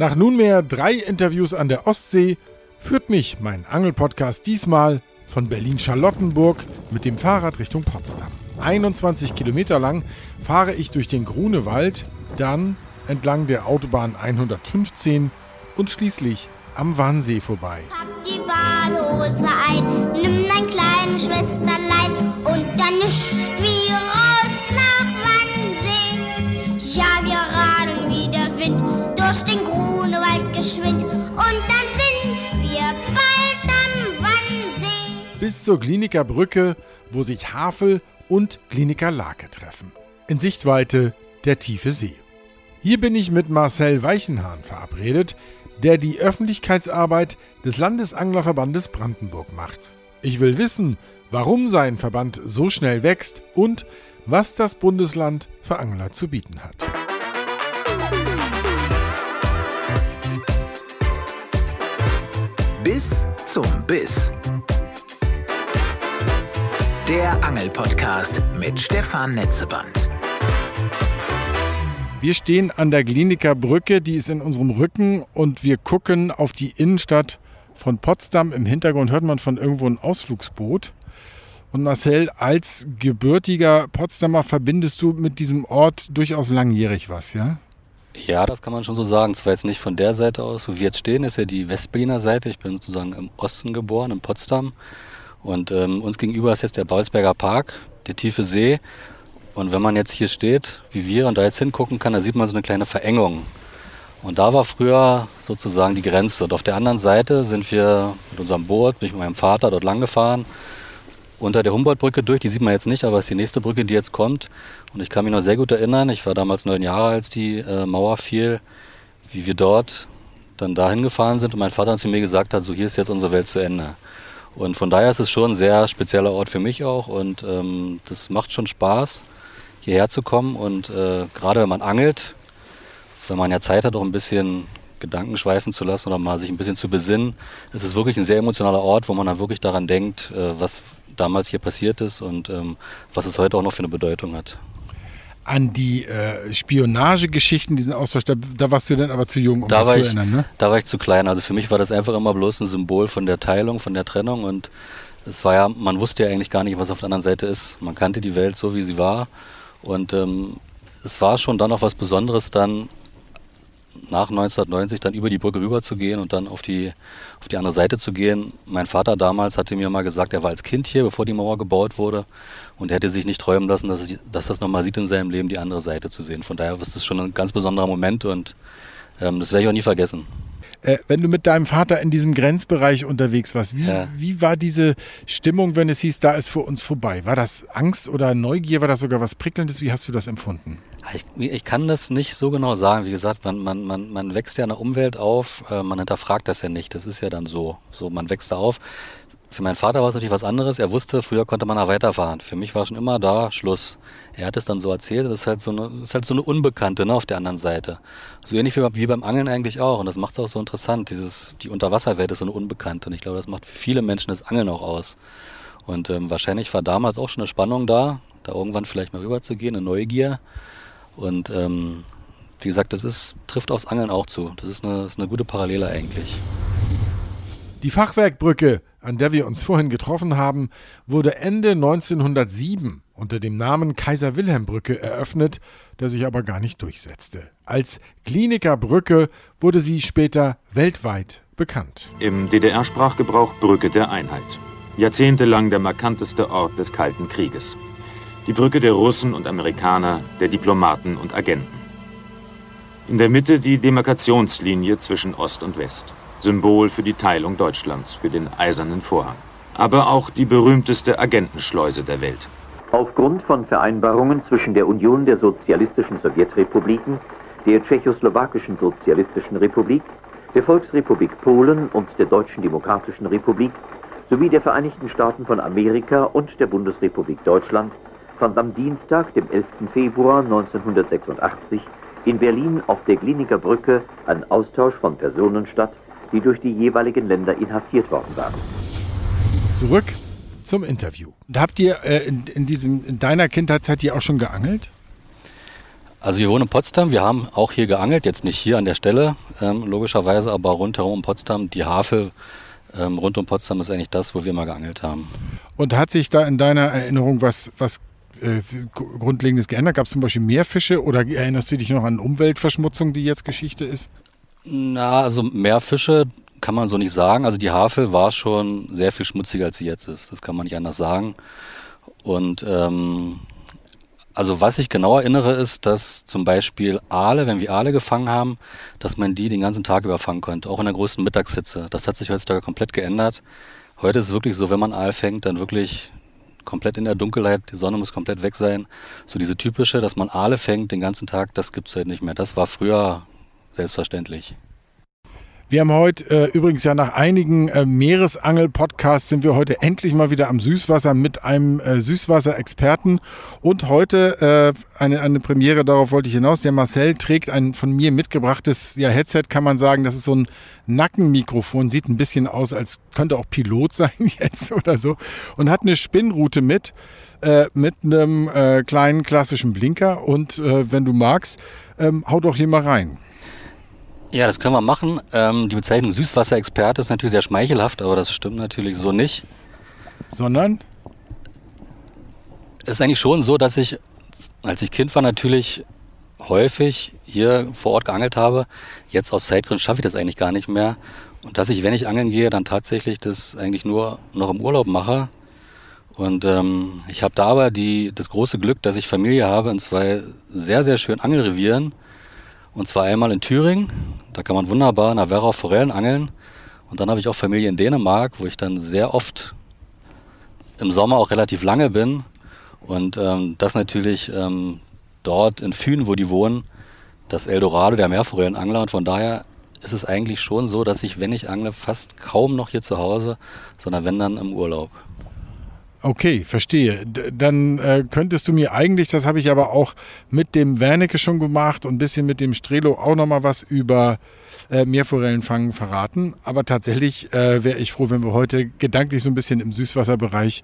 Nach nunmehr drei Interviews an der Ostsee führt mich mein Angelpodcast diesmal von Berlin-Charlottenburg mit dem Fahrrad Richtung Potsdam. 21 Kilometer lang fahre ich durch den Grunewald, dann entlang der Autobahn 115 und schließlich am Wannsee vorbei. Pack die Badehose ein, nimm dein kleines Schwesterlein und dann ist durch den Grunewald geschwind und dann sind wir bald am Wannsee. Bis zur Kliniker Brücke, wo sich Havel und Kliniker Lake treffen. In Sichtweite der tiefe See. Hier bin ich mit Marcel Weichenhahn verabredet, der die Öffentlichkeitsarbeit des Landesanglerverbandes Brandenburg macht. Ich will wissen, warum sein Verband so schnell wächst und was das Bundesland für Angler zu bieten hat. Bis zum Biss. Der Angelpodcast mit Stefan Netzeband. Wir stehen an der Kliniker Brücke, die ist in unserem Rücken und wir gucken auf die Innenstadt von Potsdam. Im Hintergrund hört man von irgendwo ein Ausflugsboot. Und Marcel, als gebürtiger Potsdamer verbindest du mit diesem Ort durchaus langjährig was, ja? Ja, das kann man schon so sagen. Zwar jetzt nicht von der Seite aus, wo wir jetzt stehen, ist ja die Westberliner Seite. Ich bin sozusagen im Osten geboren, in Potsdam. Und ähm, uns gegenüber ist jetzt der Balsberger Park, der tiefe See. Und wenn man jetzt hier steht, wie wir, und da jetzt hingucken kann, da sieht man so eine kleine Verengung. Und da war früher sozusagen die Grenze. Und auf der anderen Seite sind wir mit unserem Boot, bin ich mit meinem Vater dort lang gefahren, unter der Humboldtbrücke durch. Die sieht man jetzt nicht, aber es ist die nächste Brücke, die jetzt kommt. Und ich kann mich noch sehr gut erinnern, ich war damals neun Jahre, als die äh, Mauer fiel, wie wir dort dann dahin gefahren sind und mein Vater zu mir gesagt hat, so hier ist jetzt unsere Welt zu Ende. Und von daher ist es schon ein sehr spezieller Ort für mich auch und ähm, das macht schon Spaß, hierher zu kommen und äh, gerade wenn man angelt, wenn man ja Zeit hat, auch ein bisschen Gedanken schweifen zu lassen oder mal sich ein bisschen zu besinnen, ist es wirklich ein sehr emotionaler Ort, wo man dann wirklich daran denkt, äh, was damals hier passiert ist und ähm, was es heute auch noch für eine Bedeutung hat. An die äh, Spionagegeschichten, diesen Austausch, da, da, warst du dann aber zu jung, um da das war zu ich, erinnern, ne? Da war ich zu klein. Also für mich war das einfach immer bloß ein Symbol von der Teilung, von der Trennung und es war ja, man wusste ja eigentlich gar nicht, was auf der anderen Seite ist. Man kannte die Welt so, wie sie war und ähm, es war schon dann auch was Besonderes, dann nach 1990 dann über die Brücke rüber zu gehen und dann auf die, auf die andere Seite zu gehen. Mein Vater damals hatte mir mal gesagt, er war als Kind hier, bevor die Mauer gebaut wurde und er hätte sich nicht träumen lassen, dass, er, dass das nochmal sieht in seinem Leben, die andere Seite zu sehen. Von daher ist das schon ein ganz besonderer Moment und ähm, das werde ich auch nie vergessen. Äh, wenn du mit deinem Vater in diesem Grenzbereich unterwegs warst, wie, Ja. wie war diese Stimmung, wenn es hieß, da ist für uns vorbei? War das Angst oder Neugier? War das sogar was Prickelndes? Wie hast du das empfunden? Ich, ich kann das nicht so genau sagen. Wie gesagt, man, man, man, man wächst ja in der Umwelt auf, äh, man hinterfragt das ja nicht. Das ist ja dann so. So, man wächst da auf. Für meinen Vater war es natürlich was anderes. Er wusste, früher konnte man da weiterfahren. Für mich war schon immer da Schluss. Er hat es dann so erzählt. Das ist halt so eine, ist halt so eine Unbekannte ne, auf der anderen Seite. So ähnlich wie, beim- wie beim Angeln eigentlich auch. Und das macht es auch so interessant. Dieses, die Unterwasserwelt ist so eine Unbekannte. Und ich glaube, das macht für viele Menschen das Angeln auch aus. Und ähm, wahrscheinlich war damals auch schon eine Spannung da, da irgendwann vielleicht mal rüber zu gehen, eine Neugier. Und ähm, wie gesagt, das ist, trifft aufs Angeln auch zu. Das ist eine, ist eine gute Parallele eigentlich. Die Fachwerkbrücke, an der wir uns vorhin getroffen haben, wurde Ende 1907 unter dem Namen Kaiser-Wilhelm-Brücke eröffnet, der sich aber gar nicht durchsetzte. Als Klinikerbrücke wurde sie später weltweit bekannt. Im DDR-Sprachgebrauch Brücke der Einheit. Jahrzehntelang der markanteste Ort des Kalten Krieges. Die Brücke der Russen und Amerikaner, der Diplomaten und Agenten. In der Mitte die Demarkationslinie zwischen Ost und West. Symbol für die Teilung Deutschlands, für den Eisernen Vorhang. Aber auch die berühmteste Agentenschleuse der Welt. Aufgrund von Vereinbarungen zwischen der Union der Sozialistischen Sowjetrepubliken, der Tschechoslowakischen Sozialistischen Republik, der Volksrepublik Polen und der Deutschen Demokratischen Republik sowie der Vereinigten Staaten von Amerika und der Bundesrepublik Deutschland fand am Dienstag, dem 11. Februar 1986 in Berlin auf der Kliniker Brücke ein Austausch von Personen statt, die durch die jeweiligen Länder inhaftiert worden waren. Zurück zum Interview. Habt ihr äh, in, in, diesem, in deiner Kindheitszeit hier auch schon geangelt? Also wir wohnen in Potsdam, wir haben auch hier geangelt, jetzt nicht hier an der Stelle, ähm, logischerweise, aber rundherum in Potsdam, die Havel ähm, rund um Potsdam ist eigentlich das, wo wir mal geangelt haben. Und hat sich da in deiner Erinnerung was, was äh, Grundlegendes geändert? Gab es zum Beispiel mehr Fische oder erinnerst du dich noch an Umweltverschmutzung, die jetzt Geschichte ist? Na, also mehr Fische kann man so nicht sagen. Also die Havel war schon sehr viel schmutziger, als sie jetzt ist. Das kann man nicht anders sagen. Und ähm, also was ich genau erinnere, ist, dass zum Beispiel Aale, wenn wir Aale gefangen haben, dass man die den ganzen Tag überfangen konnte, auch in der größten Mittagshitze. Das hat sich heutzutage komplett geändert. Heute ist es wirklich so, wenn man Aal fängt, dann wirklich komplett in der Dunkelheit, die Sonne muss komplett weg sein. So diese typische, dass man Aale fängt den ganzen Tag, das gibt's heute nicht mehr. Das war früher selbstverständlich. Wir haben heute äh, übrigens ja nach einigen äh, Meeresangel-Podcasts sind wir heute endlich mal wieder am Süßwasser mit einem äh, Süßwasserexperten. Und heute äh, eine, eine Premiere, darauf wollte ich hinaus. Der Marcel trägt ein von mir mitgebrachtes ja, Headset, kann man sagen. Das ist so ein Nackenmikrofon, sieht ein bisschen aus, als könnte auch Pilot sein jetzt oder so. Und hat eine Spinnroute mit, äh, mit einem äh, kleinen klassischen Blinker. Und äh, wenn du magst, ähm, hau doch hier mal rein. Ja, das können wir machen. Ähm, die Bezeichnung Süßwasserexperte ist natürlich sehr schmeichelhaft, aber das stimmt natürlich so nicht. Sondern? Es ist eigentlich schon so, dass ich, als ich Kind war, natürlich häufig hier vor Ort geangelt habe. Jetzt aus Zeitgründen schaffe ich das eigentlich gar nicht mehr. Und dass ich, wenn ich angeln gehe, dann tatsächlich das eigentlich nur noch im Urlaub mache. Und ähm, ich habe da aber die, das große Glück, dass ich Familie habe in zwei sehr, sehr schönen Angelrevieren. Und zwar einmal in Thüringen, da kann man wunderbar in der Werra Forellen angeln. Und dann habe ich auch Familie in Dänemark, wo ich dann sehr oft im Sommer auch relativ lange bin. Und ähm, das natürlich ähm, dort in Fühn, wo die wohnen, das Eldorado der Meerforellenangler. Und von daher ist es eigentlich schon so, dass ich, wenn ich angle, fast kaum noch hier zu Hause, sondern wenn dann im Urlaub. Okay, verstehe. Dann äh, könntest du mir eigentlich, das habe ich aber auch mit dem Wernicke schon gemacht und ein bisschen mit dem Strelo auch nochmal was über äh, Meerforellenfangen verraten. Aber tatsächlich äh, wäre ich froh, wenn wir heute gedanklich so ein bisschen im Süßwasserbereich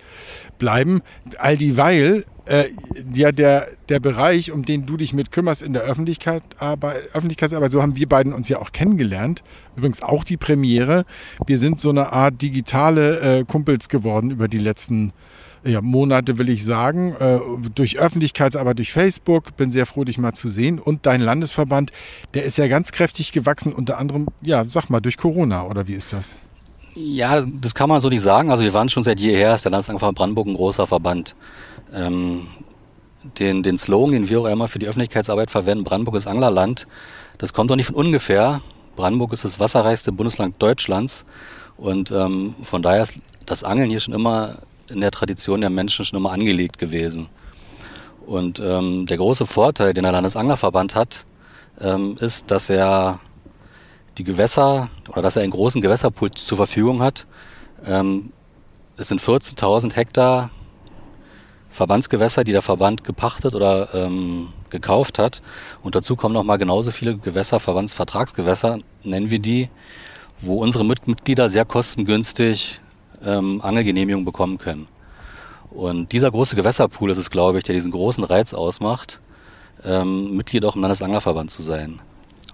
bleiben. All dieweil äh, ja der, der Bereich, um den du dich mit kümmerst in der Öffentlichkeit, aber, Öffentlichkeitsarbeit, so haben wir beiden uns ja auch kennengelernt. Übrigens auch die Premiere. Wir sind so eine Art digitale äh, Kumpels geworden über die letzten ja, Monate, will ich sagen, äh, durch Öffentlichkeitsarbeit, durch Facebook. Bin sehr froh, dich mal zu sehen. Und dein Landesverband, der ist ja ganz kräftig gewachsen, unter anderem, ja, sag mal, durch Corona, oder wie ist das? Ja, das kann man so nicht sagen. Also wir waren schon seit jeher, ist der Landesverband Brandenburg ein großer Verband. Ähm, den, den Slogan, den wir auch immer für die Öffentlichkeitsarbeit verwenden, Brandenburg ist Anglerland, das kommt doch nicht von ungefähr. Brandenburg ist das wasserreichste Bundesland Deutschlands und ähm, von daher ist das Angeln hier schon immer in der Tradition der Menschen schon immer angelegt gewesen. Und ähm, der große Vorteil, den der Landesanglerverband hat, ähm, ist, dass er die Gewässer oder dass er einen großen Gewässerpool zur Verfügung hat. Ähm, es sind 14.000 Hektar Verbandsgewässer, die der Verband gepachtet oder ähm, gekauft hat. Und dazu kommen noch mal genauso viele Gewässer, Verbandsvertragsgewässer, nennen wir die, wo unsere Mitglieder sehr kostengünstig ähm, Angelgenehmigungen bekommen können. Und dieser große Gewässerpool ist es, glaube ich, der diesen großen Reiz ausmacht, ähm, Mitglied auch im Landesanglerverband zu sein.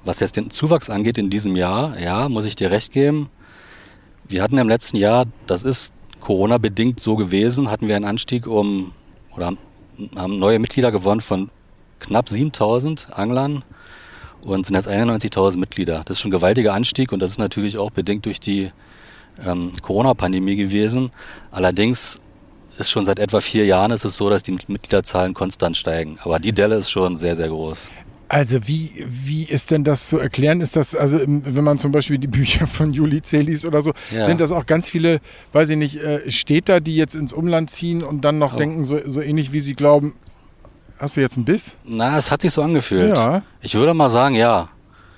Was jetzt den Zuwachs angeht in diesem Jahr, ja, muss ich dir recht geben. Wir hatten im letzten Jahr, das ist Corona-bedingt so gewesen, hatten wir einen Anstieg um oder haben neue Mitglieder gewonnen von knapp 7000 Anglern und sind jetzt 91.000 Mitglieder. Das ist schon ein gewaltiger Anstieg und das ist natürlich auch bedingt durch die ähm, Corona-Pandemie gewesen. Allerdings ist schon seit etwa vier Jahren ist es so, dass die Mitgliederzahlen konstant steigen. Aber die Delle ist schon sehr, sehr groß. Also wie, wie ist denn das zu erklären? Ist das, also wenn man zum Beispiel die Bücher von Juli C. liest oder so, ja. sind das auch ganz viele, weiß ich nicht, äh, Städter, die jetzt ins Umland ziehen und dann noch oh. denken, so, so ähnlich wie sie glauben, hast du jetzt einen Biss? Na, es hat sich so angefühlt. Ja. Ich würde mal sagen, ja.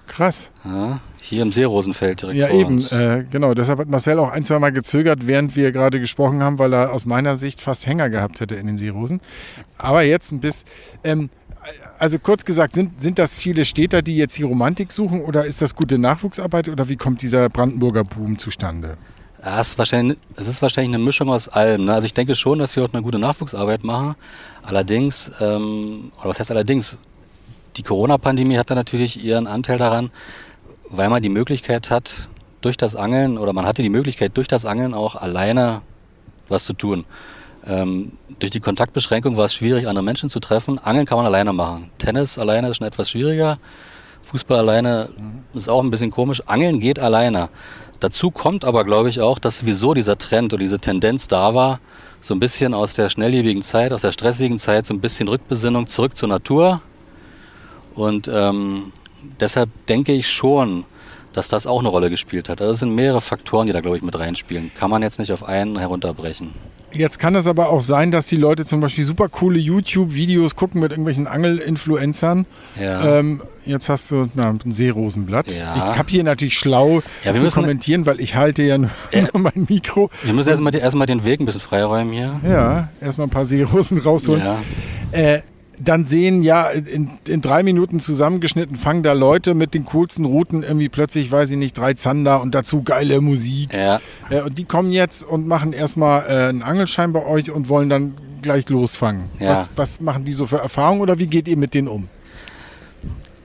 Krass. Ja, hier im Seerosenfeld direkt Ja, eben, äh, genau. Deshalb hat Marcel auch ein, zwei Mal gezögert, während wir gerade gesprochen haben, weil er aus meiner Sicht fast Hänger gehabt hätte in den Seerosen. Aber jetzt ein Biss. Ähm, also kurz gesagt, sind, sind das viele Städter, die jetzt die Romantik suchen oder ist das gute Nachwuchsarbeit oder wie kommt dieser Brandenburger Boom zustande? Ja, es, ist wahrscheinlich, es ist wahrscheinlich eine Mischung aus allem. Ne? Also ich denke schon, dass wir auch eine gute Nachwuchsarbeit machen. Allerdings, ähm, oder was heißt allerdings, die Corona-Pandemie hat da natürlich ihren Anteil daran, weil man die Möglichkeit hat, durch das Angeln, oder man hatte die Möglichkeit, durch das Angeln auch alleine was zu tun. Ähm, durch die Kontaktbeschränkung war es schwierig, andere Menschen zu treffen. Angeln kann man alleine machen. Tennis alleine ist schon etwas schwieriger. Fußball alleine ist auch ein bisschen komisch. Angeln geht alleine. Dazu kommt aber, glaube ich, auch, dass sowieso dieser Trend oder diese Tendenz da war, so ein bisschen aus der schnelllebigen Zeit, aus der stressigen Zeit, so ein bisschen Rückbesinnung zurück zur Natur. Und ähm, deshalb denke ich schon, dass das auch eine Rolle gespielt hat. Also es sind mehrere Faktoren, die da, glaube ich, mit reinspielen. Kann man jetzt nicht auf einen herunterbrechen. Jetzt kann es aber auch sein, dass die Leute zum Beispiel super coole YouTube-Videos gucken mit irgendwelchen Angel-Influencern. Ja. Ähm, jetzt hast du na, ein Seerosenblatt. Ja. Ich habe hier natürlich schlau Ja, wir zu müssen- kommentieren, weil ich halte ja nur, nur mein Mikro. Wir müssen erstmal erstmal den Weg ein bisschen freiräumen hier. Ja, erstmal ein paar Seerosen rausholen. Ja. Äh, dann sehen ja in, in drei Minuten zusammengeschnitten, fangen da Leute mit den coolsten Routen irgendwie plötzlich, weiß ich nicht, drei Zander und dazu geile Musik. Ja. Äh, und die kommen jetzt und machen erstmal äh, einen Angelschein bei euch und wollen dann gleich losfangen. Ja. Was, was machen die so für Erfahrungen oder wie geht ihr mit denen um?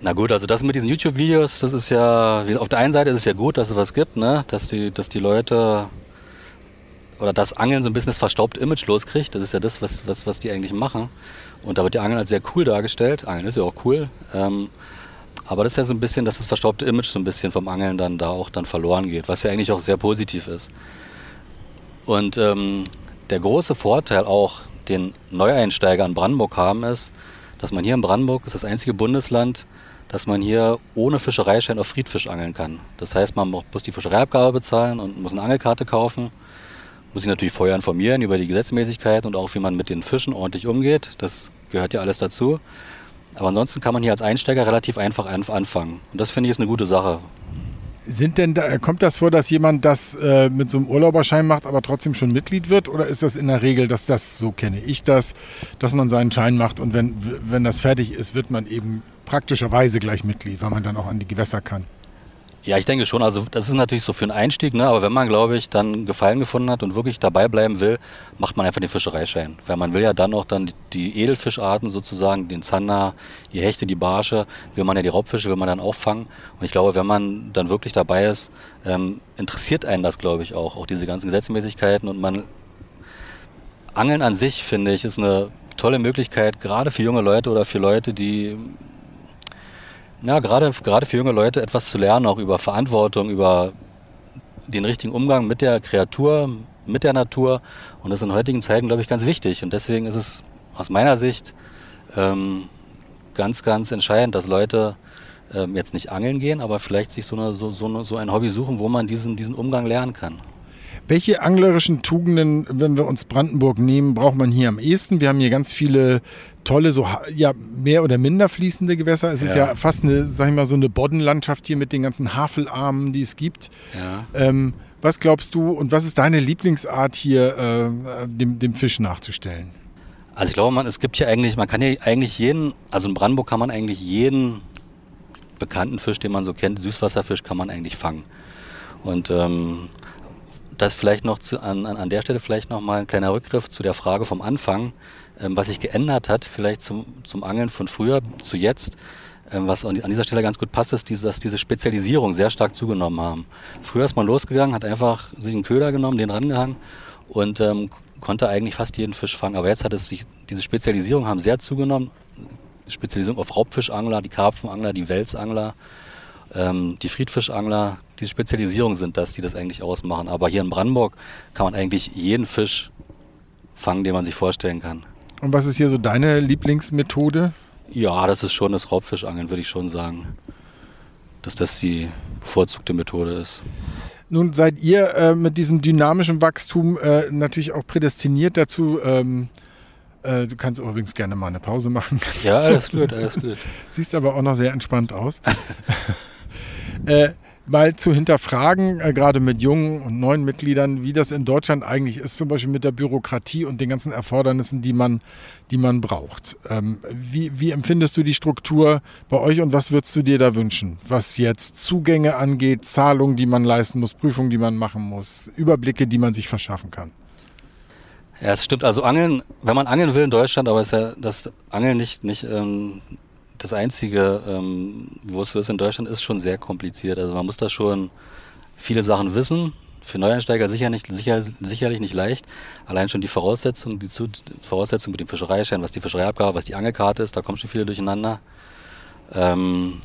Na gut, also das mit diesen YouTube-Videos, das ist ja, auf der einen Seite ist es ja gut, dass es was gibt, ne? dass, die, dass die Leute oder das Angeln so ein bisschen das verstaubte Image loskriegt. Das ist ja das, was, was, was die eigentlich machen. Und da wird die Angeln als sehr cool dargestellt. Angeln ist ja auch cool. Ähm, aber das ist ja so ein bisschen, dass das verstaubte Image so ein bisschen vom Angeln dann da auch dann verloren geht, was ja eigentlich auch sehr positiv ist. Und ähm, der große Vorteil auch, den Neueinsteiger in Brandenburg haben, ist, dass man hier in Brandenburg ist das einzige Bundesland, dass man hier ohne Fischereischein auf Friedfisch angeln kann. Das heißt, man muss die Fischereiabgabe bezahlen und muss eine Angelkarte kaufen. Muss sich natürlich vorher informieren über die Gesetzmäßigkeiten und auch wie man mit den Fischen ordentlich umgeht. Das gehört ja alles dazu. Aber ansonsten kann man hier als Einsteiger relativ einfach anf- anfangen. Und das finde ich ist eine gute Sache. Sind denn da, kommt das vor, dass jemand das äh, mit so einem Urlauberschein macht, aber trotzdem schon Mitglied wird? Oder ist das in der Regel, dass das, so kenne ich das, dass man seinen Schein macht und wenn, wenn das fertig ist, wird man eben praktischerweise gleich Mitglied, weil man dann auch an die Gewässer kann? Ja, ich denke schon. Also das ist natürlich so für einen Einstieg, ne? aber wenn man, glaube ich, dann Gefallen gefunden hat und wirklich dabei bleiben will, macht man einfach den Fischereischein. Weil man will ja dann auch dann die, Edelfischarten sozusagen, den Zander, die Hechte, die Barsche, will man ja die Raubfische, will man dann auch fangen. Und ich glaube, wenn man dann wirklich dabei ist, ähm, interessiert einen das, glaube ich, auch. Auch diese ganzen Gesetzmäßigkeiten und man Angeln an sich, finde ich, ist eine tolle Möglichkeit, gerade für junge Leute oder für Leute, die ja, gerade, gerade für junge Leute etwas zu lernen, auch über Verantwortung, über den richtigen Umgang mit der Kreatur, mit der Natur. Und das ist in heutigen Zeiten, glaube ich, ganz wichtig. Und deswegen ist es aus meiner Sicht ähm, ganz, ganz entscheidend, dass Leute ähm, jetzt nicht angeln gehen, aber vielleicht sich so, eine, so, so, eine, so ein Hobby suchen, wo man diesen, diesen Umgang lernen kann. Welche anglerischen Tugenden, wenn wir uns Brandenburg nehmen, braucht man hier am ehesten? Wir haben hier ganz viele tolle, so ja, mehr oder minder fließende Gewässer. Es ist ja Ja. fast eine, sag ich mal, so eine Boddenlandschaft hier mit den ganzen Havelarmen, die es gibt. Ja. Ähm, was glaubst du und was ist deine Lieblingsart hier, äh, dem, dem Fisch nachzustellen? Also ich glaube, man, es gibt hier eigentlich, man kann hier eigentlich jeden, also in Brandenburg kann man eigentlich jeden bekannten Fisch, den man so kennt, Süßwasserfisch, kann man eigentlich fangen. Und ähm, das vielleicht noch zu, an, an, der Stelle vielleicht noch mal ein kleiner Rückgriff zu der Frage vom Anfang, ähm, was sich geändert hat, vielleicht zum, zum Angeln von früher zu jetzt. Ähm, was an dieser Stelle ganz gut passt, ist, dass diese Spezialisierung sehr stark zugenommen haben. Früher ist man losgegangen, hat einfach sich einen Köder genommen, den rangehangen und ähm, konnte eigentlich fast jeden Fisch fangen. Aber jetzt hat es sich, diese Spezialisierung haben sehr zugenommen. Spezialisierung auf Raubfischangler, die Karpfenangler, die Welsangler, ähm, die Friedfischangler. Diese Spezialisierung sind das, die das eigentlich ausmachen. Aber hier in Brandenburg kann man eigentlich jeden Fisch fangen, den man sich vorstellen kann. Und was ist hier so deine Lieblingsmethode? Ja, das ist schon das Raubfischangeln, würde ich schon sagen. Dass das die bevorzugte Methode ist. Nun seid ihr äh, mit diesem dynamischen Wachstum äh, natürlich auch prädestiniert dazu. Ähm, äh, du kannst übrigens gerne mal eine Pause machen. Ja, alles gut, alles gut. Siehst aber auch noch sehr entspannt aus. äh, mal zu hinterfragen, äh, gerade mit jungen und neuen Mitgliedern, wie das in Deutschland eigentlich ist, zum Beispiel mit der Bürokratie und den ganzen Erfordernissen, die man, die man braucht. Ähm, wie, wie empfindest du die Struktur bei euch und was würdest du dir da wünschen? Was jetzt Zugänge angeht, Zahlungen, die man leisten muss, Prüfungen, die man machen muss, Überblicke, die man sich verschaffen kann. Ja, es stimmt. Also Angeln, wenn man angeln will in Deutschland, aber ist ja das Angeln nicht, nicht ähm, das Einzige, ähm, wo es so ist in Deutschland, ist schon sehr kompliziert. Also man muss da schon viele Sachen wissen. Für Neueinsteiger sicher nicht, sicher, sicherlich nicht leicht. Allein schon die Voraussetzungen, die, Zu Voraussetzungen mit dem Fischereischein, was die Fischereiabgabe, was die Angelkarte ist, da kommen schon viele durcheinander. Ähm,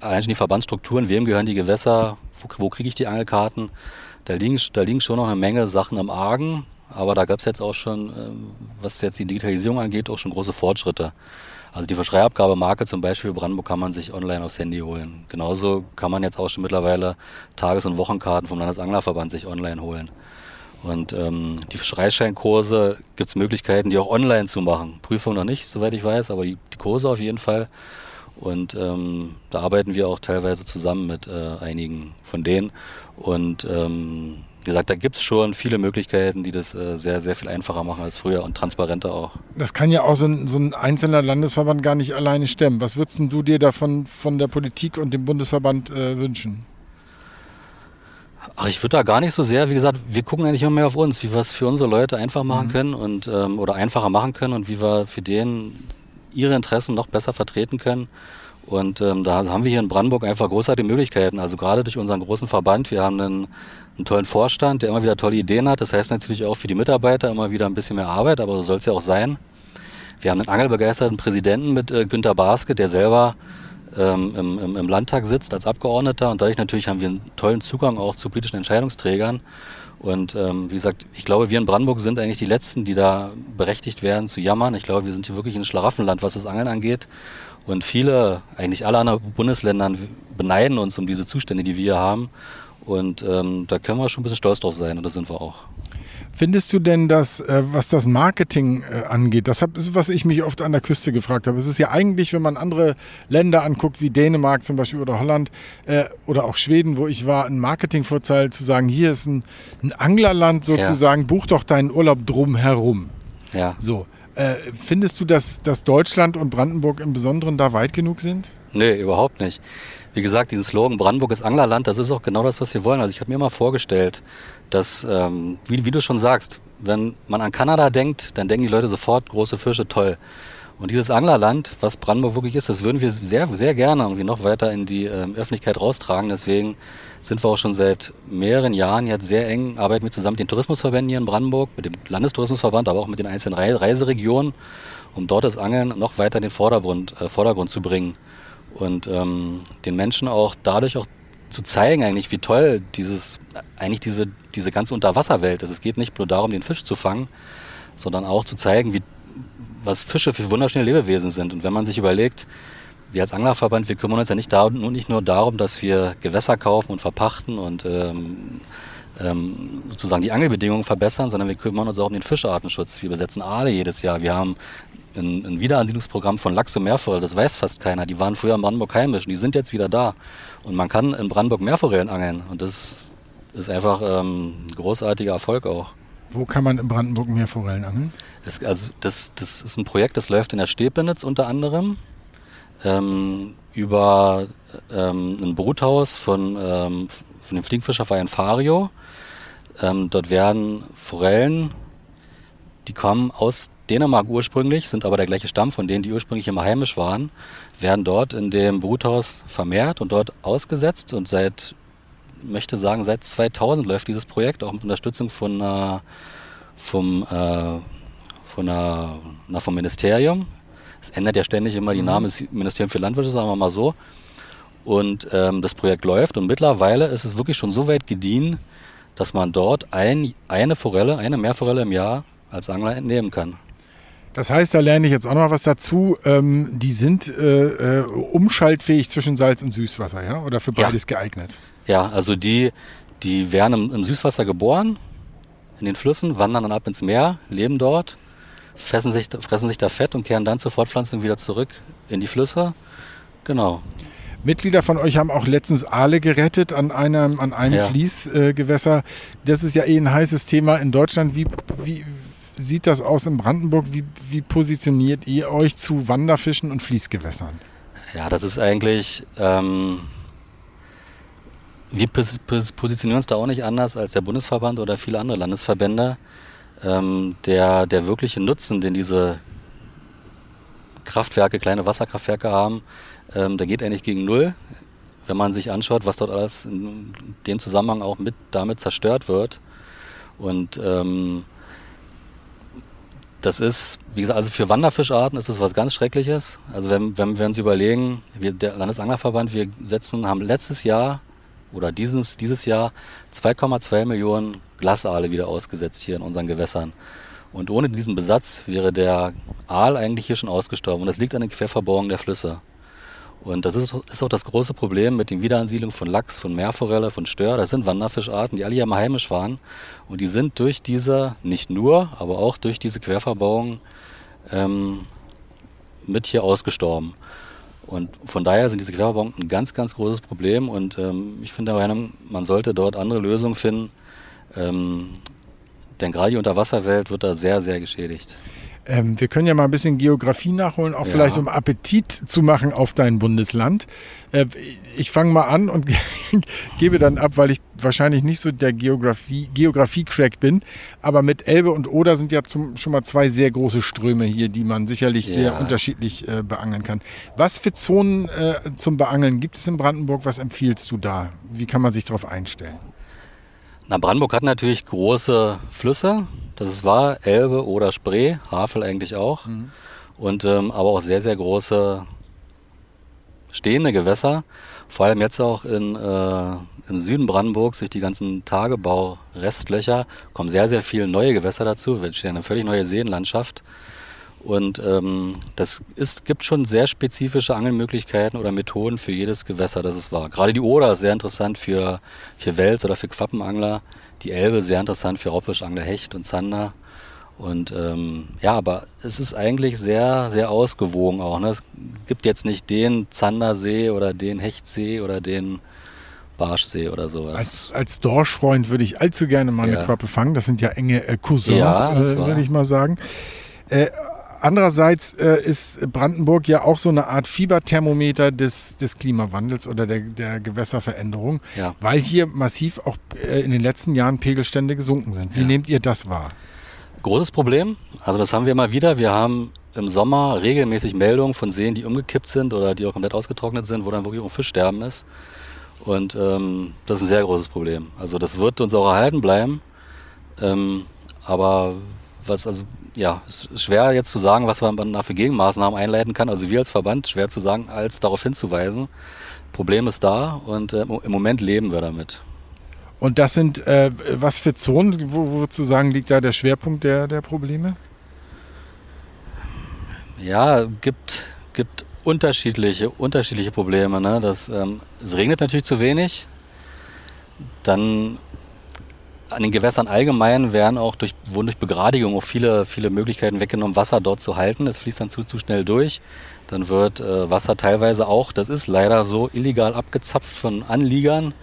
allein schon die Verbandsstrukturen, wem gehören die Gewässer, wo, wo kriege ich die Angelkarten, da liegen, da liegen schon noch eine Menge Sachen im Argen, aber da gab es jetzt auch schon, ähm, was jetzt die Digitalisierung angeht, auch schon große Fortschritte. Also die Verschreiabgabemarke zum Beispiel Brandenburg kann man sich online aufs Handy holen. Genauso kann man jetzt auch schon mittlerweile Tages- und Wochenkarten vom Landesanglerverband sich online holen. Und ähm, die Fischereischeinkurse gibt es Möglichkeiten, die auch online zu machen. Prüfung noch nicht, soweit ich weiß, aber die, die Kurse auf jeden Fall. Und ähm, da arbeiten wir auch teilweise zusammen mit äh, einigen von denen. Und ähm, wie gesagt, da gibt es schon viele Möglichkeiten, die das äh, sehr, sehr viel einfacher machen als früher und transparenter auch. Das kann ja auch so ein, so ein einzelner Landesverband gar nicht alleine stemmen. Was würdest du dir davon von der Politik und dem Bundesverband äh, wünschen? Ach, ich würde da gar nicht so sehr, wie gesagt, wir gucken eigentlich immer mehr auf uns, wie wir es für unsere Leute einfach machen mhm. können und ähm, oder einfacher machen können und wie wir für denen ihre Interessen noch besser vertreten können. Und ähm, da haben wir hier in Brandenburg einfach großartige Möglichkeiten. Also gerade durch unseren großen Verband, wir haben einen einen tollen Vorstand, der immer wieder tolle Ideen hat. Das heißt natürlich auch für die Mitarbeiter immer wieder ein bisschen mehr Arbeit, aber so soll es ja auch sein. Wir haben einen angelbegeisterten Präsidenten mit äh, Günter Baske, der selber ähm, im, im, im Landtag sitzt als Abgeordneter und dadurch natürlich haben wir einen tollen Zugang auch zu politischen Entscheidungsträgern. Und ähm, wie gesagt, ich glaube, wir in Brandenburg sind eigentlich die Letzten, die da berechtigt werden zu jammern. Ich glaube, wir sind hier wirklich ein Schlaraffenland, was das Angeln angeht. Und viele, eigentlich alle anderen Bundesländer beneiden uns um diese Zustände, die wir hier haben. Und ähm, da können wir schon ein bisschen stolz drauf sein und das sind wir auch. Findest du denn, dass, äh, was das Marketing äh, angeht, das ist, was ich mich oft an der Küste gefragt habe. Es ist ja eigentlich, wenn man andere Länder anguckt, wie Dänemark zum Beispiel oder Holland äh, oder auch Schweden, wo ich war, ein Marketingvorteil zu sagen, hier ist ein, ein Anglerland sozusagen, ja. buch doch deinen Urlaub drumherum. Ja. So. Findest du, dass, dass Deutschland und Brandenburg im Besonderen da weit genug sind? Nee, überhaupt nicht wie gesagt, diesen Slogan Brandenburg ist Anglerland, das ist auch genau das, was wir wollen. Also ich habe mir immer vorgestellt, dass, ähm, wie, wie du schon sagst, wenn man an Kanada denkt, dann denken die Leute sofort, große Fische, toll. Und dieses Anglerland, was Brandenburg wirklich ist, das würden wir sehr, sehr gerne irgendwie noch weiter in die ähm, Öffentlichkeit raustragen. Deswegen sind wir auch schon seit mehreren Jahren jetzt sehr eng, arbeiten wir zusammen mit den Tourismusverbänden hier in Brandenburg, mit dem Landestourismusverband, aber auch mit den einzelnen Reiseregionen, um dort das Angeln noch weiter in den Vordergrund, äh, Vordergrund zu bringen und ähm, den Menschen auch dadurch auch zu zeigen eigentlich, wie toll dieses, eigentlich diese, diese ganze Unterwasserwelt ist. Es geht nicht nur darum, den Fisch zu fangen, sondern auch zu zeigen, wie, was Fische für wunderschöne Lebewesen sind. Und wenn man sich überlegt, wir als Anglerverband, wir kümmern uns ja nicht, da, nur, nicht nur darum, dass wir Gewässer kaufen und verpachten und ähm, ähm, sozusagen die Angelbedingungen verbessern, sondern wir kümmern uns auch um den Fischartenschutz. Wir besetzen Aale jedes Jahr. Wir haben ein, ein Wiederansiedlungsprogramm von Lachs und Meerforelle, das weiß fast keiner. Die waren früher in Brandenburg heimisch und die sind jetzt wieder da. Und man kann in Brandenburg Meerforellen angeln und das ist einfach ähm, ein großartiger Erfolg auch. Wo kann man in Brandenburg Meerforellen angeln? Es, also das, das ist ein Projekt, das läuft in der Stepenitz unter anderem ähm, über ähm, ein Bruthaus von, ähm, von dem Fliegenfischerverein Fario. Ähm, dort werden Forellen, die kommen aus Dänemark ursprünglich, sind aber der gleiche Stamm von denen, die ursprünglich immer heimisch waren, werden dort in dem Bruthaus vermehrt und dort ausgesetzt und seit, möchte sagen, seit 2000 läuft dieses Projekt auch mit Unterstützung von, äh, vom, äh, von, äh, na, vom Ministerium. Es ändert ja ständig immer die mhm. Namen, das Ministerium für Landwirtschaft, sagen wir mal so. Und ähm, das Projekt läuft und mittlerweile ist es wirklich schon so weit gediehen, dass man dort ein, eine Forelle, eine Meerforelle im Jahr als Angler entnehmen kann. Das heißt, da lerne ich jetzt auch noch was dazu. Ähm, die sind äh, äh, umschaltfähig zwischen Salz und Süßwasser, ja? Oder für beides ja. geeignet? Ja, also die, die werden im, im, Süßwasser geboren, in den Flüssen, wandern dann ab ins Meer, leben dort, fressen sich, fressen sich da Fett und kehren dann zur Fortpflanzung wieder zurück in die Flüsse. Genau. Mitglieder von euch haben auch letztens Aale gerettet an einem, an einem ja. Fließgewässer. das ist ja eh ein heißes Thema in Deutschland. Wie, wie, sieht das aus in Brandenburg? Wie, wie positioniert ihr euch zu Wanderfischen und Fließgewässern? Ja, das ist eigentlich. Ähm, wir positionieren uns da auch nicht anders als der Bundesverband oder viele andere Landesverbände. Ähm, der, der wirkliche Nutzen, den diese Kraftwerke, kleine Wasserkraftwerke haben, ähm, der geht eigentlich gegen Null. Wenn man sich anschaut, was dort alles in dem Zusammenhang auch mit damit zerstört wird. Und ähm, das ist, wie gesagt, also für Wanderfischarten ist das was ganz Schreckliches. Also wenn, wenn wir uns überlegen, wir, der Landesanglerverband, wir setzen, haben letztes Jahr oder dieses, dieses Jahr 2,2 Millionen Glasaale wieder ausgesetzt hier in unseren Gewässern. Und ohne diesen Besatz wäre der Aal eigentlich hier schon ausgestorben. Und das liegt an den Querverbohrungen der Flüsse. Und das ist, ist auch das große Problem mit den Wiederansiedlungen von Lachs, von Meerforelle, von Stör. Das sind Wanderfischarten, die alle hier mal heimisch waren. Und die sind durch diese, nicht nur, aber auch durch diese Querverbauung ähm, mit hier ausgestorben. Und von daher sind diese Querverbauungen ein ganz, ganz großes Problem. Und ähm, ich finde man sollte dort andere Lösungen finden. Ähm, denn gerade die Unterwasserwelt wird da sehr, sehr geschädigt. Ähm, wir können ja mal ein bisschen Geografie nachholen, auch Ja. vielleicht um Appetit zu machen auf dein Bundesland. Äh, ich fange mal an und gebe dann ab, weil ich wahrscheinlich nicht so der Geografie, Geografie-Crack bin. Aber mit Elbe und Oder sind ja zum, schon mal zwei sehr große Ströme hier, die man sicherlich sehr Ja. unterschiedlich äh, beangeln kann. Was für Zonen äh, zum Beangeln gibt es in Brandenburg? Was empfiehlst du da? Wie kann man sich darauf einstellen? Na, Brandenburg hat natürlich große Flüsse. Das ist wahr, Elbe oder Spree, Havel eigentlich auch. Und ähm, aber auch sehr, sehr große stehende Gewässer. Vor allem jetzt auch in, äh, im Süden Brandenburgs durch die ganzen Tagebau-Restlöcher kommen sehr, sehr viele neue Gewässer dazu. Wir entstehen eine völlig neue Seenlandschaft. Und ähm, das ist, gibt schon sehr spezifische Angelmöglichkeiten oder Methoden für jedes Gewässer, das es war. Gerade die Oder ist sehr interessant für, für Wels- oder für Quappenangler. Die Elbe sehr interessant für Raubfischangler, Hecht und Zander. Und ähm, ja, aber es ist eigentlich sehr, sehr ausgewogen auch. Ne? Es gibt jetzt nicht den Zandersee oder den Hechtsee oder den Barschsee oder sowas. Als, als Dorschfreund würde ich allzu gerne mal eine Ja. Quappe fangen. Das sind ja enge äh, Cousins, Ja, äh, würde ich mal sagen. Äh, andererseits äh, ist Brandenburg ja auch so eine Art Fieberthermometer des, des Klimawandels oder der, der Gewässerveränderung, Ja. weil hier massiv auch äh, in den letzten Jahren Pegelstände gesunken sind. Wie nehmt ihr das wahr? Großes Problem. Also das haben wir immer wieder. Wir haben im Sommer regelmäßig Meldungen von Seen, die umgekippt sind oder die auch komplett ausgetrocknet sind, wo dann wirklich auch Fischsterben ist. Und ähm, das ist ein sehr großes Problem. Also das wird uns auch erhalten bleiben. Ähm, aber was, also ja, es ist schwer jetzt zu sagen, was man dafür Gegenmaßnahmen einleiten kann. Also wir als Verband schwer zu sagen, als darauf hinzuweisen. Problem ist da und äh, im Moment leben wir damit. Und das sind, äh, was für Zonen, wo, wo zu sagen, liegt da der Schwerpunkt der, der Probleme? Ja, gibt, gibt unterschiedliche, unterschiedliche Probleme. Ne? Das, ähm, es regnet natürlich zu wenig. Dann an den Gewässern allgemein werden auch durch, wurden durch Begradigung auch viele, viele Möglichkeiten weggenommen, Wasser dort zu halten. Es fließt dann zu, zu schnell durch. Dann wird äh, Wasser teilweise auch, das ist leider so, illegal abgezapft von Anliegern.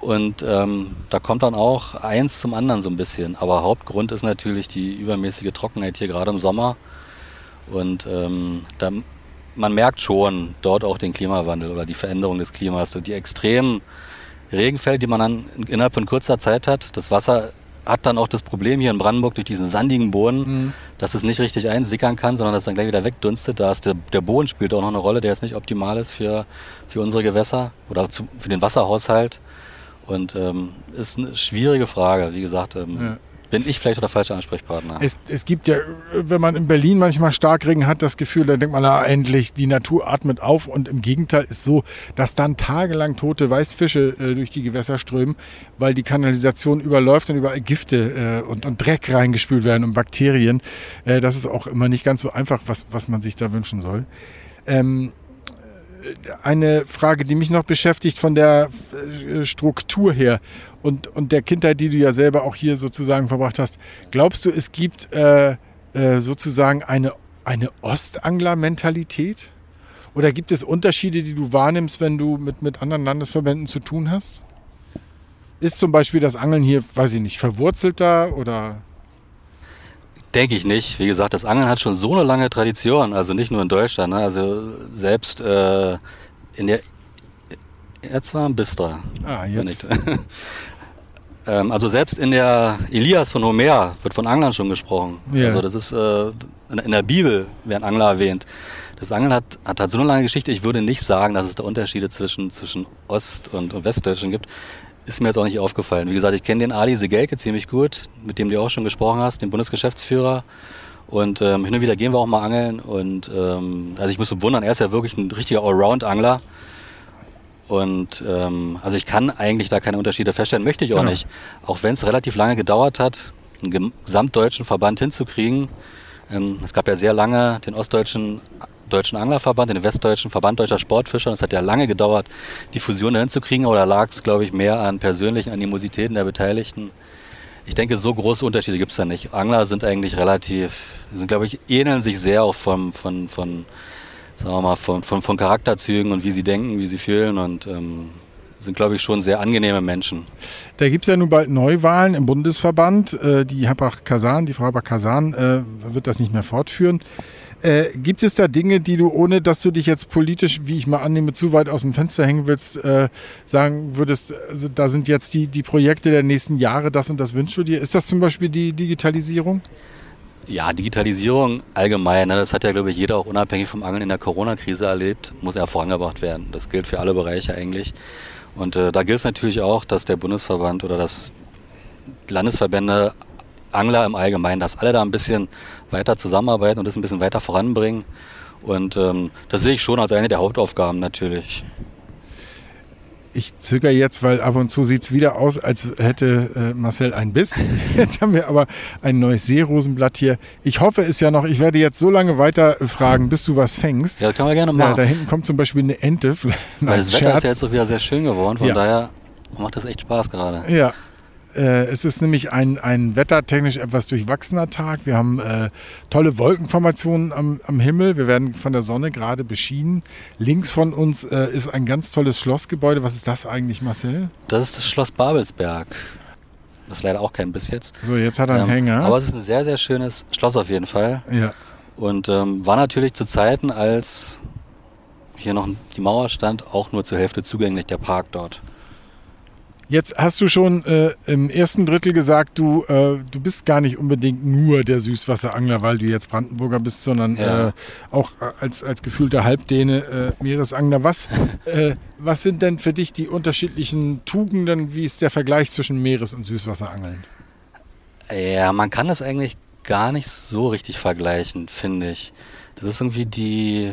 Und ähm, da kommt dann auch eins zum anderen so ein bisschen. Aber Hauptgrund ist natürlich die übermäßige Trockenheit hier gerade im Sommer. Und ähm, da, man merkt schon dort auch den Klimawandel oder die Veränderung des Klimas. Die extremen Regenfälle, die man dann innerhalb von kurzer Zeit hat. Das Wasser hat dann auch das Problem hier in Brandenburg durch diesen sandigen Boden, dass es nicht richtig einsickern kann, sondern dass es dann gleich wieder wegdunstet. Da ist der, der Boden spielt auch noch eine Rolle, der jetzt nicht optimal ist für, für unsere Gewässer oder zu, für den Wasserhaushalt. Und ähm, ist eine schwierige Frage. Wie gesagt, ähm, Ja. Bin ich vielleicht der falsche Ansprechpartner. Es, es gibt ja, wenn man in Berlin manchmal Starkregen hat, das Gefühl, da denkt man, na, endlich, die Natur atmet auf. Und im Gegenteil ist so, dass dann tagelang tote Weißfische äh, durch die Gewässer strömen, weil die Kanalisation überläuft und überall Gifte äh, und, und Dreck reingespült werden und Bakterien. Äh, das ist auch immer nicht ganz so einfach, was, was man sich da wünschen soll. Ähm, eine Frage, die mich noch beschäftigt von der äh, Struktur her und, und der Kindheit, die du ja selber auch hier sozusagen verbracht hast. Glaubst du, es gibt äh, äh, sozusagen eine, eine Ostangler-Mentalität? Oder gibt es Unterschiede, die du wahrnimmst, wenn du mit, mit anderen Landesverbänden zu tun hast? Ist zum Beispiel das Angeln hier, weiß ich nicht, verwurzelter oder Denke ich nicht. Wie gesagt, das Angeln hat schon so eine lange Tradition, also nicht nur in Deutschland. Ne? Also selbst äh, in der jetzt war ein Bistra. Ah, jetzt. Ähm, also selbst in der Elias von Homer wird von Anglern schon gesprochen. Ja. Also das ist äh, in der Bibel werden Angler erwähnt. Das Angeln hat, hat, hat so eine lange Geschichte. Ich würde nicht sagen, dass es da Unterschiede zwischen, zwischen Ost- und, und Westdeutschland gibt. Ist mir jetzt auch nicht aufgefallen. Wie gesagt, ich kenne den Ali Segelke ziemlich gut, mit dem du auch schon gesprochen hast, den Bundesgeschäftsführer. Und ähm, hin und wieder gehen wir auch mal angeln. Und ähm, also ich muss bewundern, er ist ja wirklich ein richtiger Allround-Angler. Und ähm, also ich kann eigentlich da keine Unterschiede feststellen, möchte ich auch Genau. nicht. Auch wenn es relativ lange gedauert hat, einen gesamtdeutschen Verband hinzukriegen. Ähm, es gab ja sehr lange den ostdeutschen Deutschen Anglerverband, den westdeutschen Verband deutscher Sportfischer. Und es hat ja lange gedauert, die Fusion da hinzukriegen. Da lag es, glaube ich, mehr an persönlichen Animositäten der Beteiligten. Ich denke, so große Unterschiede gibt es da nicht. Angler sind eigentlich relativ, sind, glaube ich, ähneln sich sehr auch von, von, von sagen wir mal, von, von, von Charakterzügen und wie sie denken, wie sie fühlen und ähm, sind, glaube ich, schon sehr angenehme Menschen. Da gibt es ja nun bald Neuwahlen im Bundesverband. Äh, die Habach-Kasan, die Frau Habach-Kasan äh, wird das nicht mehr fortführen. Äh, gibt es da Dinge, die du, ohne dass du dich jetzt politisch, wie ich mal annehme, zu weit aus dem Fenster hängen willst, äh, sagen würdest, also da sind jetzt die, die Projekte der nächsten Jahre, das und das wünschst du dir? Ist das zum Beispiel die Digitalisierung? Ja, Digitalisierung allgemein, ne, das hat ja, glaube ich, jeder auch unabhängig vom Angeln in der Corona-Krise erlebt, muss ja vorangebracht werden. Das gilt für alle Bereiche eigentlich. Und äh, da gilt es natürlich auch, dass der Bundesverband oder das Landesverbände Angler im Allgemeinen, dass alle da ein bisschen weiter zusammenarbeiten und das ein bisschen weiter voranbringen. Und ähm, das sehe ich schon als eine der Hauptaufgaben natürlich. Ich zögere jetzt, weil ab und zu sieht es wieder aus, als hätte äh, Marcel einen Biss. Jetzt haben wir aber ein neues Seerosenblatt hier. Ich hoffe es ja noch, ich werde jetzt so lange weiter fragen, bis du was fängst. Ja, können wir gerne machen. da hinten kommt zum Beispiel eine Ente. Weil das Wetter ist ja jetzt auch wieder sehr schön geworden, von Ja. daher macht das echt Spaß gerade. Ja, es ist nämlich ein, ein wettertechnisch etwas durchwachsener Tag. Wir haben äh, tolle Wolkenformationen am, am Himmel. Wir werden von der Sonne gerade beschienen. Links von uns äh, ist ein ganz tolles Schlossgebäude. Was ist das eigentlich, Marcel? Das ist das Schloss Babelsberg. Das ist leider auch kein Biss jetzt. So, jetzt hat er einen Ähm, Hänger. Aber es ist ein sehr, sehr schönes Schloss auf jeden Fall. ja. Und ähm, war natürlich zu Zeiten, als hier noch die Mauer stand, auch nur zur Hälfte zugänglich, der Park dort. Jetzt hast du schon äh, im ersten Drittel gesagt, du, äh, du bist gar nicht unbedingt nur der Süßwasserangler, weil du jetzt Brandenburger bist, sondern Ja. äh, auch äh, als, als gefühlter Halbdäne äh, Meeresangler. Was, äh, was sind denn für dich die unterschiedlichen Tugenden? Wie ist der Vergleich zwischen Meeres- und Süßwasserangeln? Ja, man kann das eigentlich gar nicht so richtig vergleichen, finde ich. Das ist irgendwie die.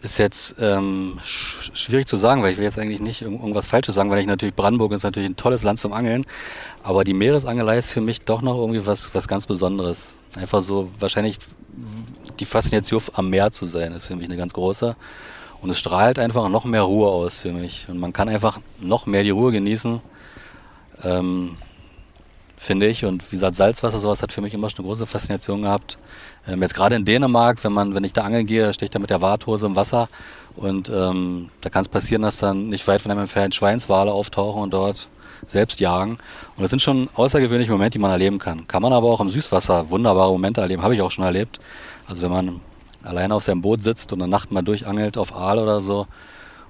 Ist jetzt ähm, sch schwierig zu sagen, weil ich will jetzt eigentlich nicht irgend- irgendwas Falsches sagen, weil ich natürlich Brandenburg ist natürlich ein tolles Land zum Angeln. Aber die Meeresangelei ist für mich doch noch irgendwie was, was ganz Besonderes. Einfach so wahrscheinlich die Faszination am Meer zu sein, ist für mich eine ganz große. Und es strahlt einfach noch mehr Ruhe aus für mich. Und man kann einfach noch mehr die Ruhe genießen. Ähm, finde ich. Und wie gesagt, Salzwasser, sowas hat für mich immer schon eine große Faszination gehabt. Ähm, jetzt gerade in Dänemark, wenn man, wenn ich da angeln gehe, stehe ich da mit der Warthose im Wasser und ähm, da kann es passieren, dass dann nicht weit von einem entfernt Schweinswale auftauchen und dort selbst jagen. Und das sind schon außergewöhnliche Momente, die man erleben kann. Kann man aber auch im Süßwasser wunderbare Momente erleben, habe ich auch schon erlebt. Also wenn man alleine auf seinem Boot sitzt und eine Nacht mal durchangelt auf Aal oder so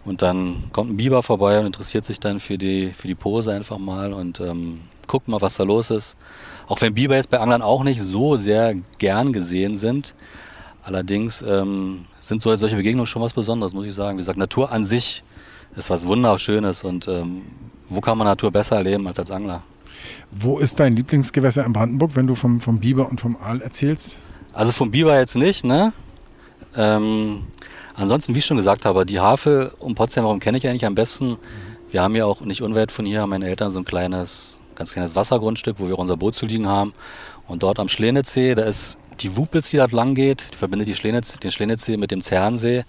und dann kommt ein Biber vorbei und interessiert sich dann für die, für die Pose einfach mal und ähm, guckt mal, was da los ist. Auch wenn Biber jetzt bei Anglern auch nicht so sehr gern gesehen sind. Allerdings ähm, sind so, solche Begegnungen schon was Besonderes, muss ich sagen. Wie gesagt, Natur an sich ist was Wunderschönes und ähm, wo kann man Natur besser erleben als als Angler? Wo ist dein Lieblingsgewässer in Brandenburg, wenn du vom, vom Biber und vom Aal erzählst? Also vom Biber jetzt nicht, ne? Ähm, ansonsten, wie ich schon gesagt habe, die Havel um Potsdam herum kenne ich eigentlich am besten. Wir haben ja auch nicht unweit von hier, haben meine Eltern so ein kleines, ganz kleines Wassergrundstück, wo wir unser Boot zu liegen haben. Und dort am Schlenitzsee, da ist die Wupitz, die dort lang geht, die verbindet die Schlenitz, den Schlenitzsee mit dem Zernsee.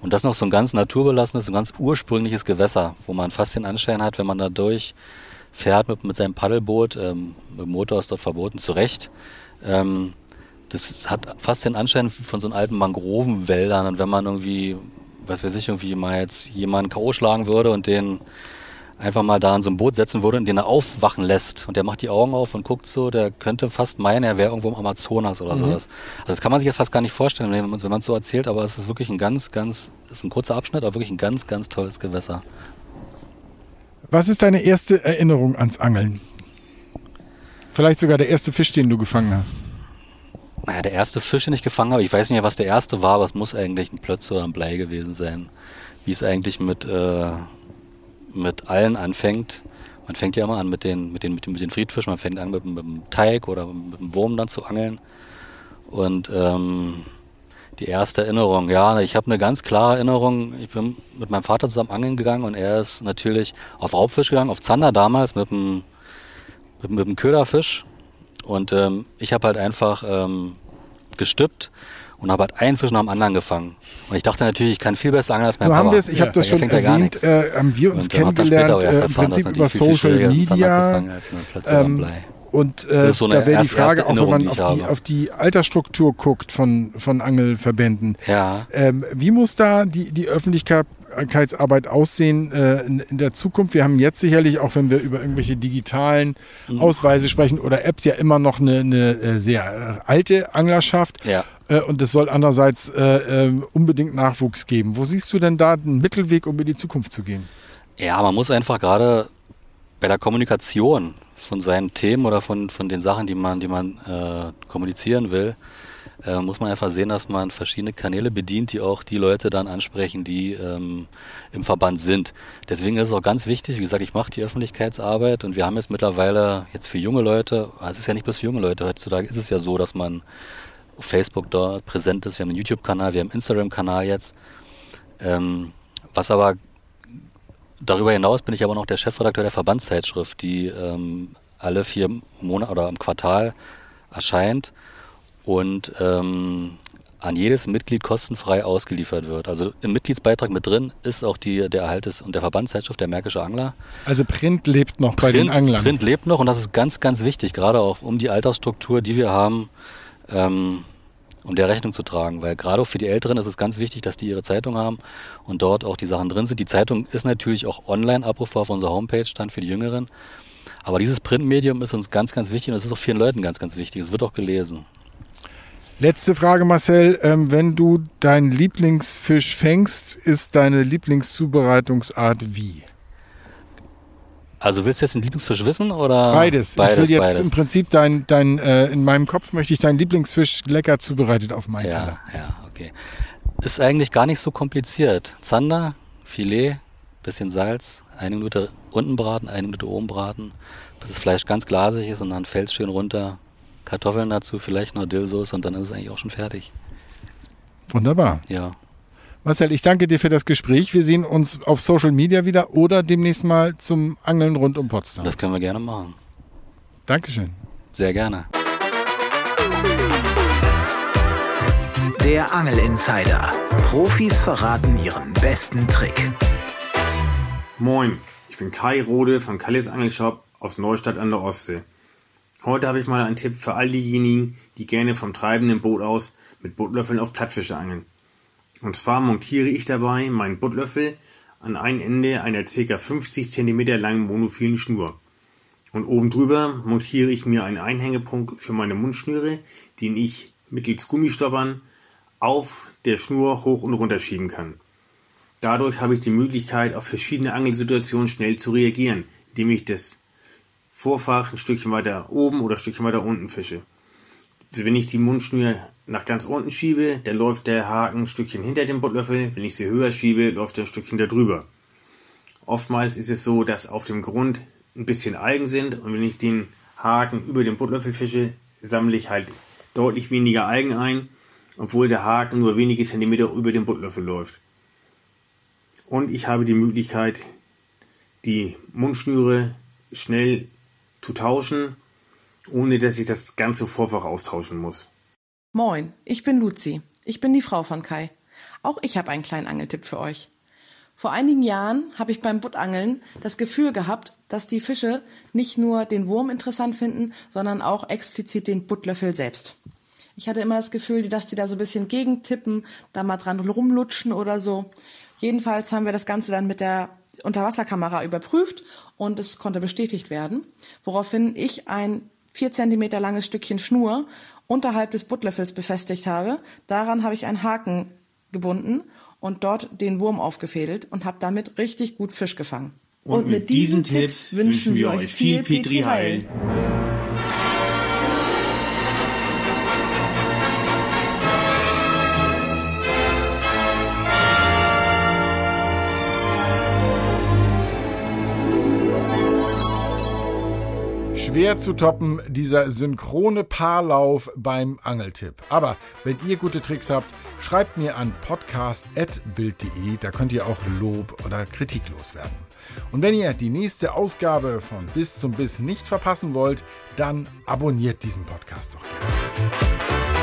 Und das ist noch so ein ganz naturbelassenes, so ein ganz ursprüngliches Gewässer, wo man fast den Anschein hat, wenn man da durchfährt mit, mit seinem Paddelboot, ähm, mit dem Motor ist dort verboten, zurecht. Ähm, das hat fast den Anschein von so einem alten Mangrovenwäldern und wenn man irgendwie, was weiß ich, irgendwie mal jetzt jemanden K.O. schlagen würde und den einfach mal da in so ein Boot setzen würde und den er aufwachen lässt und der macht die Augen auf und guckt so, der könnte fast meinen, er wäre irgendwo im Amazonas oder sowas. Also das kann man sich jetzt fast gar nicht vorstellen, wenn man es so erzählt, aber es ist wirklich ein ganz, ganz, es ist ein kurzer Abschnitt, aber wirklich ein ganz, ganz tolles Gewässer. Was ist deine erste Erinnerung ans Angeln? Vielleicht sogar der erste Fisch, den du gefangen hast. naja, der erste Fisch, den ich gefangen habe, ich weiß nicht mehr, was der erste war, aber es muss eigentlich ein Plötz oder ein Blei gewesen sein. Wie es eigentlich mit, äh, mit allen anfängt. Man fängt ja immer an mit den, mit den, mit den, mit den Friedfischen, man fängt an mit, mit dem Teig oder mit dem Wurm dann zu angeln. Und ähm, die erste Erinnerung, ja, ich habe eine ganz klare Erinnerung. Ich bin mit meinem Vater zusammen angeln gegangen und er ist natürlich auf Raubfisch gegangen, auf Zander damals mit dem, mit, mit dem Köderfisch. Und ähm, ich habe halt einfach ähm, gestippt und habe halt einen Fisch nach dem anderen gefangen. Und ich dachte natürlich, ich kann viel besser angeln als mein so Papa. haben ich habe das schon er erwähnt, äh, haben wir uns Und, kennengelernt, äh, im Prinzip über Social Media. Ähm, und äh, so da wäre die Frage, auch wenn man die auf die, auf die Altersstruktur guckt von, von Angelverbänden. Ja. Ähm, wie muss da die, die Öffentlichkeitsarbeit aussehen äh, in, in der Zukunft? Wir haben jetzt sicherlich, auch wenn wir über irgendwelche digitalen Mhm. Ausweise sprechen oder Apps, ja immer noch eine, eine äh, sehr alte Anglerschaft. Ja. Äh, und es soll andererseits äh, ähm, unbedingt Nachwuchs geben. Wo siehst du denn da einen Mittelweg, um in die Zukunft zu gehen? Ja, man muss einfach gerade bei der Kommunikation von seinen Themen oder von, von den Sachen, die man, die man äh, kommunizieren will, äh, muss man einfach sehen, dass man verschiedene Kanäle bedient, die auch die Leute dann ansprechen, die ähm, im Verband sind. Deswegen ist es auch ganz wichtig, wie gesagt, ich mache die Öffentlichkeitsarbeit und wir haben jetzt mittlerweile jetzt für junge Leute, also es ist ja nicht bloß für junge Leute, heutzutage ist es ja so, dass man auf Facebook dort präsent ist, wir haben einen YouTube-Kanal, wir haben einen Instagram-Kanal jetzt. Ähm, was aber Darüber hinaus bin ich aber noch der Chefredakteur der Verbandszeitschrift, die ähm, alle vier Monate oder im Quartal erscheint und ähm, an jedes Mitglied kostenfrei ausgeliefert wird. Also im Mitgliedsbeitrag mit drin ist auch die, der Erhalt des, und der Verbandszeitschrift der Märkische Angler. Also Print lebt noch bei den Print, Anglern. Print lebt noch und das ist ganz, ganz wichtig, gerade auch um die Altersstruktur, die wir haben, ähm, um der Rechnung zu tragen. Weil gerade auch für die Älteren ist es ganz wichtig, dass die ihre Zeitung haben und dort auch die Sachen drin sind. Die Zeitung ist natürlich auch online abrufbar auf unserer Homepage, dann für die Jüngeren. Aber dieses Printmedium ist uns ganz, ganz wichtig und es ist auch vielen Leuten ganz, ganz wichtig. Es wird auch gelesen. Letzte Frage, Marcel. Ähm, wenn du deinen Lieblingsfisch fängst, ist deine Lieblingszubereitungsart wie? Also willst du jetzt den Lieblingsfisch wissen oder? Beides. Beides, ich will jetzt beides. im Prinzip dein, dein äh, in meinem Kopf möchte ich deinen Lieblingsfisch lecker zubereitet auf meinen Teller. Ja, ja, okay. Ist eigentlich gar nicht so kompliziert. Zander, Filet, bisschen Salz, eine Minute unten braten, eine Minute oben braten, bis das Fleisch ganz glasig ist und dann fällt schön runter. Kartoffeln dazu, vielleicht noch Dillsoße und dann ist es eigentlich auch schon fertig. Wunderbar. Ja. Marcel, ich danke dir für das Gespräch. Wir sehen uns auf Social Media wieder oder demnächst mal zum Angeln rund um Potsdam. Das können wir gerne machen. Dankeschön. Sehr gerne. Der Angel Insider. Profis verraten ihren besten Trick. Moin, ich bin Kai Rode vom Kallis Angelshop aus Neustadt an der Ostsee. Heute habe ich mal einen Tipp für all diejenigen, die gerne vom treibenden Boot aus mit Buttlöffeln auf Plattfische angeln. Und zwar montiere ich dabei meinen Buttlöffel an ein Ende einer ca. 50 cm langen monophilen Schnur. Und oben drüber montiere ich mir einen Einhängepunkt für meine Mundschnüre, den ich mittels Gummistoppern auf der Schnur hoch und runter schieben kann. Dadurch habe ich die Möglichkeit, auf verschiedene Angelsituationen schnell zu reagieren, indem ich das Vorfach ein Stückchen weiter oben oder ein Stückchen weiter unten fische. Also wenn ich die Mundschnur nach ganz unten schiebe, dann läuft der Haken ein Stückchen hinter dem Buttlöffel. Wenn ich sie höher schiebe, läuft er ein Stückchen da drüber. Oftmals ist es so, dass auf dem Grund ein bisschen Algen sind und wenn ich den Haken über den Buttlöffel fische, sammle ich halt deutlich weniger Algen ein, obwohl der Haken nur wenige Zentimeter über den Buttlöffel läuft. Und ich habe die Möglichkeit, die Mundschnüre schnell zu tauschen, ohne dass ich das ganze Vorfach austauschen muss. Moin, ich bin Luzi. Ich bin die Frau von Kai. Auch ich habe einen kleinen Angeltipp für euch. Vor einigen Jahren habe ich beim Buttangeln das Gefühl gehabt, dass die Fische nicht nur den Wurm interessant finden, sondern auch explizit den Buttlöffel selbst. Ich hatte immer das Gefühl, dass die da so ein bisschen gegentippen, da mal dran rumlutschen oder so. Jedenfalls haben wir das Ganze dann mit der Unterwasserkamera überprüft und es konnte bestätigt werden, woraufhin ich ein vier Zentimeter langes Stückchen Schnur unterhalb des Buttlöffels befestigt habe. Daran habe ich einen Haken gebunden und dort den Wurm aufgefädelt und habe damit richtig gut Fisch gefangen. Und, mit diesen Tipps wünschen wir euch viel Petri Heil. Schwer zu toppen, dieser synchrone Paarlauf beim Angeltipp. Aber wenn ihr gute Tricks habt, schreibt mir an podcast.bild.de, da könnt ihr auch Lob oder Kritik loswerden. Und wenn ihr die nächste Ausgabe von Bis zum Biss nicht verpassen wollt, dann abonniert diesen Podcast doch gerne.